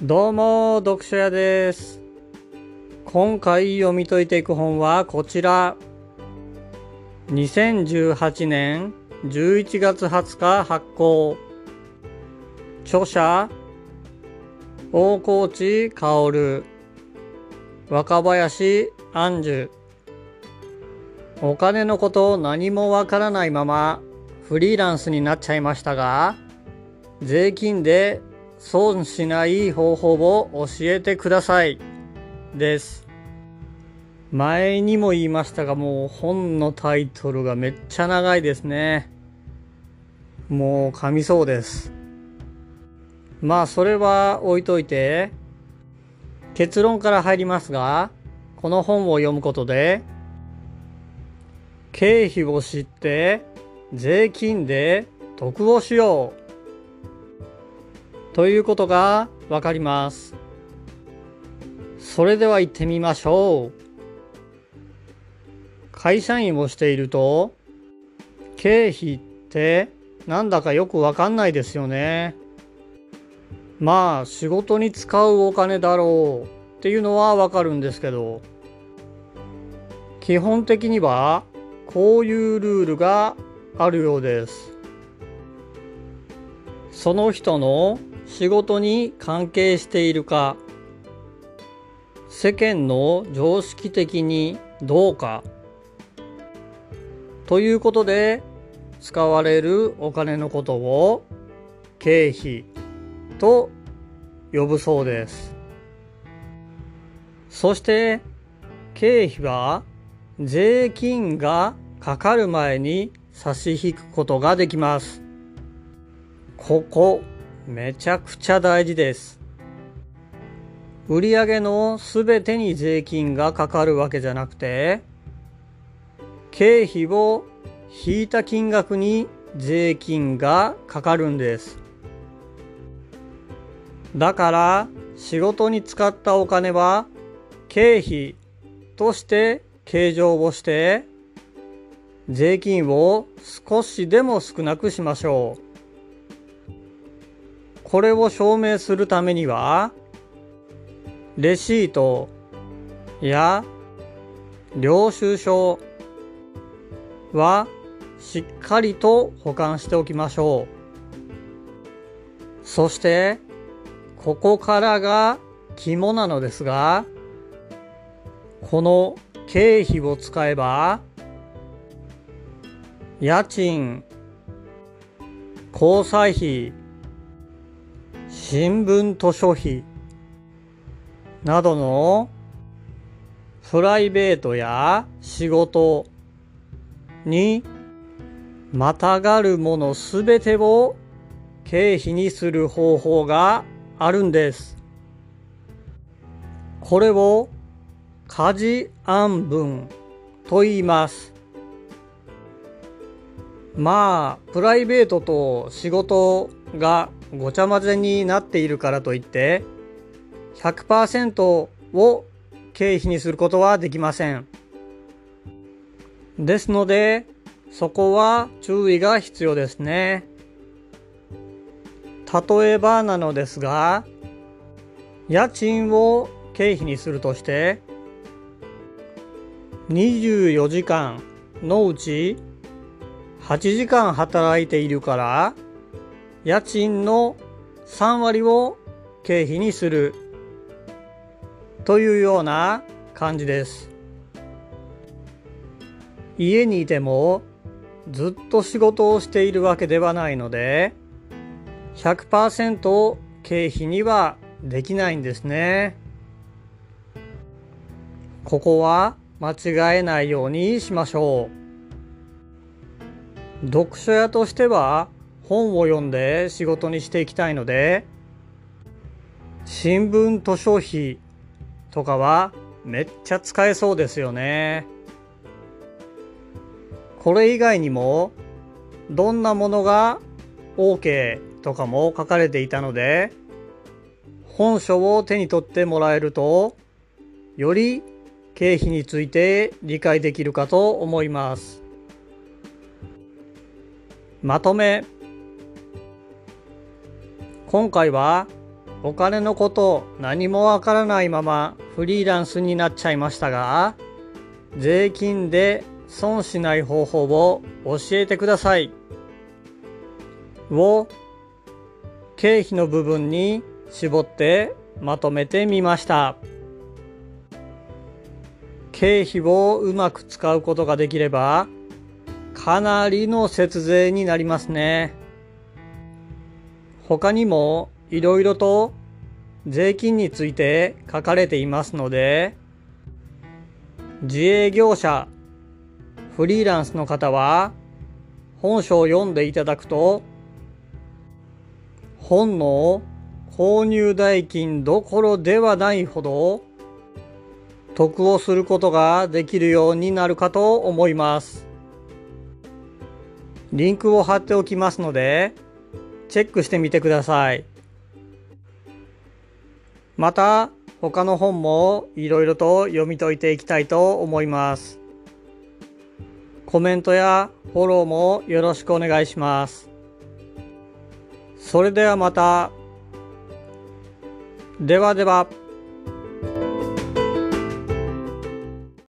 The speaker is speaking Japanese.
どうも、読書屋です。今回読み解いていく本はこちら。2018年11月20日発行。著者、大河内薫、若林安樹。お金のこと何もわからないままフリーランスになっちゃいましたが、税金で損しない方法を教えてください。です。前にも言いましたが、もう本のタイトルがめっちゃ長いですね。もう噛みそうです。まあそれは置いといて、結論から入りますが、この本を読むことで、経費を知って税金で得をしよう。ということがわかります。それでは行ってみましょう。会社員をしていると、経費ってなんだかよくわかんないですよね。まあ仕事に使うお金だろうっていうのはわかるんですけど、基本的にはこういうルールがあるようです。その人の仕事に関係しているか、世間の常識的にどうか、ということで使われるお金のことを経費と呼ぶそうです。そして経費は税金がかかる前に差し引くことができます。ここめちゃくちゃ大事です。売上のすべてに税金がかかるわけじゃなくて、経費を引いた金額に税金がかかるんです。だから仕事に使ったお金は経費として計上をして税金を少しでも少なくしましょう。これを証明するためには、レシートや領収書はしっかりと保管しておきましょう。そして、ここからが肝なのですが、この経費を使えば、家賃、交際費、新聞図書費などのプライベートや仕事にまたがるものすべてを経費にする方法があるんです。これを家事案分と言います。まあ、プライベートと仕事がごちゃ混ぜになっているからといって、100%を経費にすることはできません。ですので、そこは注意が必要ですね。例えばなのですが、家賃を経費にするとして、24時間のうち8時間働いているから、家賃の3割を経費にするというような感じです。家にいてもずっと仕事をしているわけではないので100%経費にはできないんですね。ここは間違えないようにしましょう。読書屋としては本を読んで仕事にしていきたいので新聞図書費とかはめっちゃ使えそうですよね。これ以外にもどんなものが OK とかも書かれていたので本書を手に取ってもらえるとより経費について理解できるかと思います。まとめ今回はお金のこと何もわからないままフリーランスになっちゃいましたが、税金で損しない方法を教えてください。を経費の部分に絞ってまとめてみました。経費をうまく使うことができればかなりの節税になりますね。他にもいろいろと税金について書かれていますので、自営業者、フリーランスの方は本書を読んでいただくと、本の購入代金どころではないほど得をすることができるようになるかと思います。リンクを貼っておきますので、チェックしてみてください。また、他の本もいろいろと読み解いていきたいと思います。コメントやフォローもよろしくお願いします。それではまた。ではでは。